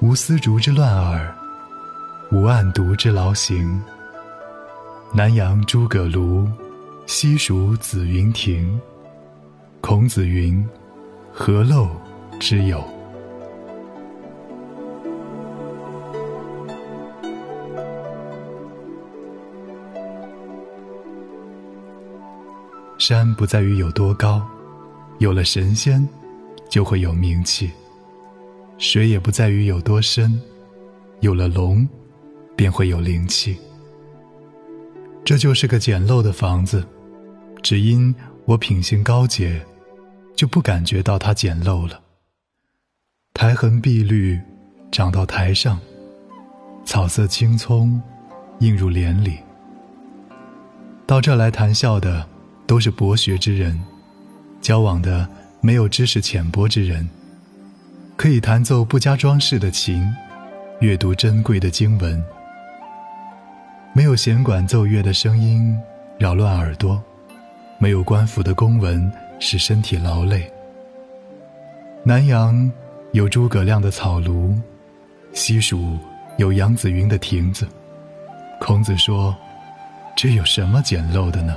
无丝竹之乱耳，无案牍之劳形。南阳诸葛庐。西蜀子云亭，孔子云：“何陋之有？”山不在于有多高，有了神仙，就会有名气；水也不在于有多深，有了龙，便会有灵气。这就是个简陋的房子。只因我品行高洁，就不感觉到它简陋了。苔痕碧绿，长到台上；草色青葱，映入帘里。到这来谈笑的，都是博学之人，交往的没有知识浅薄之人，可以弹奏不加装饰的琴，阅读珍贵的经文，没有弦管奏乐的声音扰乱耳朵。没有官府的公文使身体劳累。南阳有诸葛亮的草庐，西蜀有杨子云的亭子。孔子说：“这有什么简陋的呢？”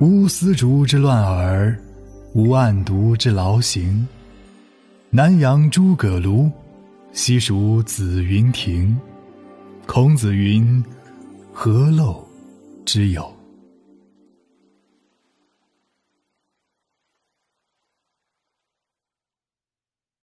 无丝竹之乱耳，无案牍之劳形。南阳诸葛庐，西蜀子云亭。孔子云：“何陋之有？”